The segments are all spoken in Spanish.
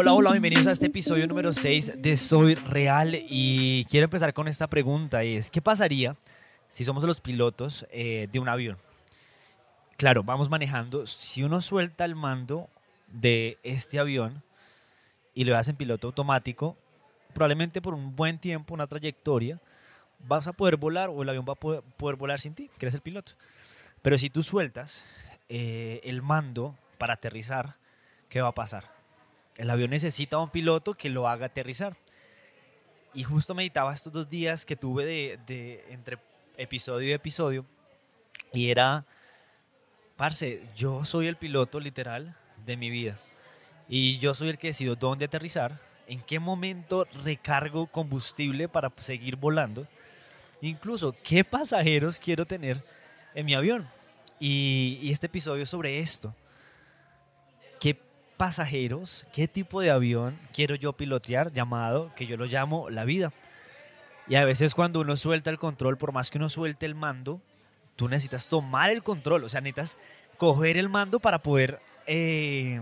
Hola, hola, bienvenidos a este episodio número 6 de Soy Real y quiero empezar con esta pregunta y es, ¿qué pasaría si somos los pilotos eh, de un avión? Claro, vamos manejando, si uno suelta el mando de este avión y lo hace en piloto automático, probablemente por un buen tiempo, una trayectoria, vas a poder volar o el avión va a poder, volar sin ti, que eres el piloto. Pero si tú sueltas eh, el mando para aterrizar, ¿qué va a pasar? El avión necesita un piloto que lo haga aterrizar. Y justo meditaba estos dos días que tuve de, entre episodio y episodio. Y era, parce, yo soy el piloto literal de mi vida. Y yo soy el que decido dónde aterrizar, en qué momento recargo combustible para seguir volando. Incluso qué pasajeros quiero tener en mi avión. Y, este episodio sobre esto pasajeros, qué tipo de avión quiero yo pilotear, llamado, que yo lo llamo la vida. Y a veces cuando uno suelta el control, por más que uno suelte el mando, tú necesitas tomar el control, o sea, necesitas coger el mando para poder eh,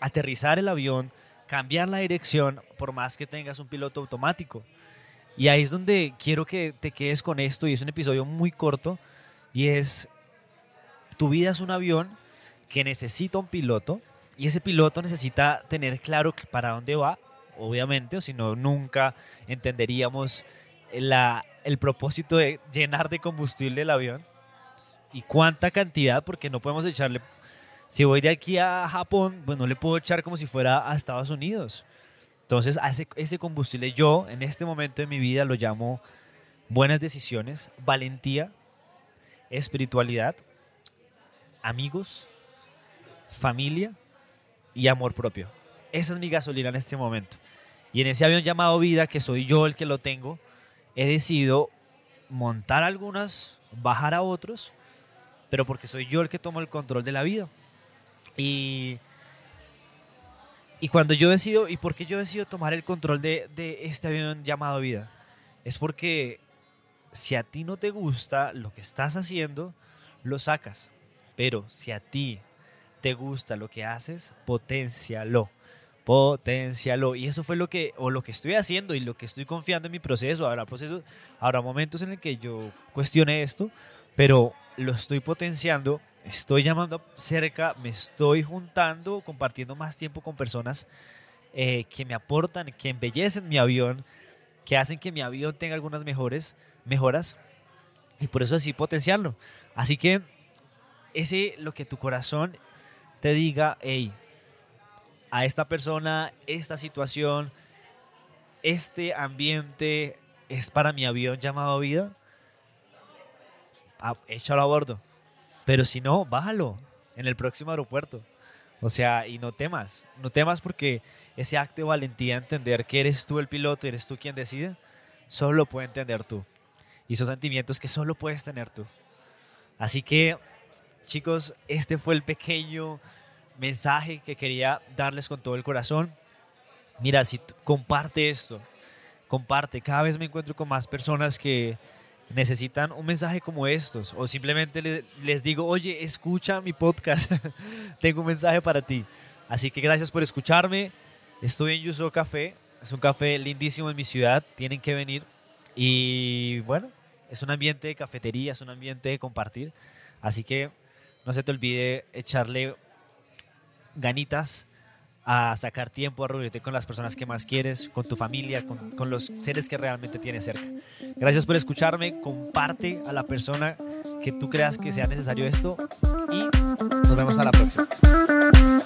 aterrizar el avión, cambiar la dirección, por más que tengas un piloto automático. Y ahí es donde quiero que te quedes con esto, y es un episodio muy corto, y es, tu vida es un avión que necesita un piloto, y ese piloto necesita tener claro para dónde va, obviamente, o si no, nunca entenderíamos la, el propósito de llenar de combustible el avión y cuánta cantidad, porque no podemos echarle, si voy de aquí a Japón, pues no le puedo echar como si fuera a Estados Unidos. Entonces, ese, ese combustible yo en este momento de mi vida lo llamo buenas decisiones, valentía, espiritualidad, amigos, familia y amor propio. Esa es mi gasolina en este momento. Y en ese avión llamado vida, que soy yo el que lo tengo, he decidido montar algunas, bajar a otros, pero porque soy yo el que tomo el control de la vida. Y, y cuando yo decido, ¿y por qué yo decido tomar el control de, de este avión llamado vida? Es porque si a ti no te gusta lo que estás haciendo, lo sacas. Pero si a ti te gusta lo que haces, potencialo. Potencialo. Y eso fue lo que, o lo que estoy haciendo y lo que estoy confiando en mi proceso. Habrá procesos, habrá momentos en el que yo cuestione esto, pero lo estoy potenciando. Estoy llamando cerca, me estoy juntando, compartiendo más tiempo con personas eh, que me aportan, que embellecen mi avión, que hacen que mi avión tenga algunas mejores, mejoras. Y por eso así potenciarlo. Así que ese lo que tu corazón te diga, hey, a esta persona, esta situación, este ambiente es para mi avión llamado vida, ah, échalo a bordo. Pero si no, bájalo en el próximo aeropuerto. O sea, y no temas, no temas porque ese acto de valentía, entender que eres tú el piloto, eres tú quien decide, solo lo puedes entender tú. Y son sentimientos que solo puedes tener tú. Así que Chicos, este fue el pequeño mensaje que quería darles con todo el corazón. Mira, si comparte esto, comparte. Cada vez me encuentro con más personas que necesitan un mensaje como estos o simplemente les digo, oye, escucha mi podcast, tengo un mensaje para ti. Así que gracias por escucharme. Estoy en Yuso Café, es un café lindísimo en mi ciudad, tienen que venir. Y bueno, es un ambiente de cafetería, es un ambiente de compartir. Así que no se te olvide echarle ganitas a sacar tiempo, a reunirte con las personas que más quieres, con tu familia, con, con, los seres que realmente tienes cerca. Gracias por escucharme, comparte a la persona que tú creas que sea necesario esto y nos vemos a la próxima.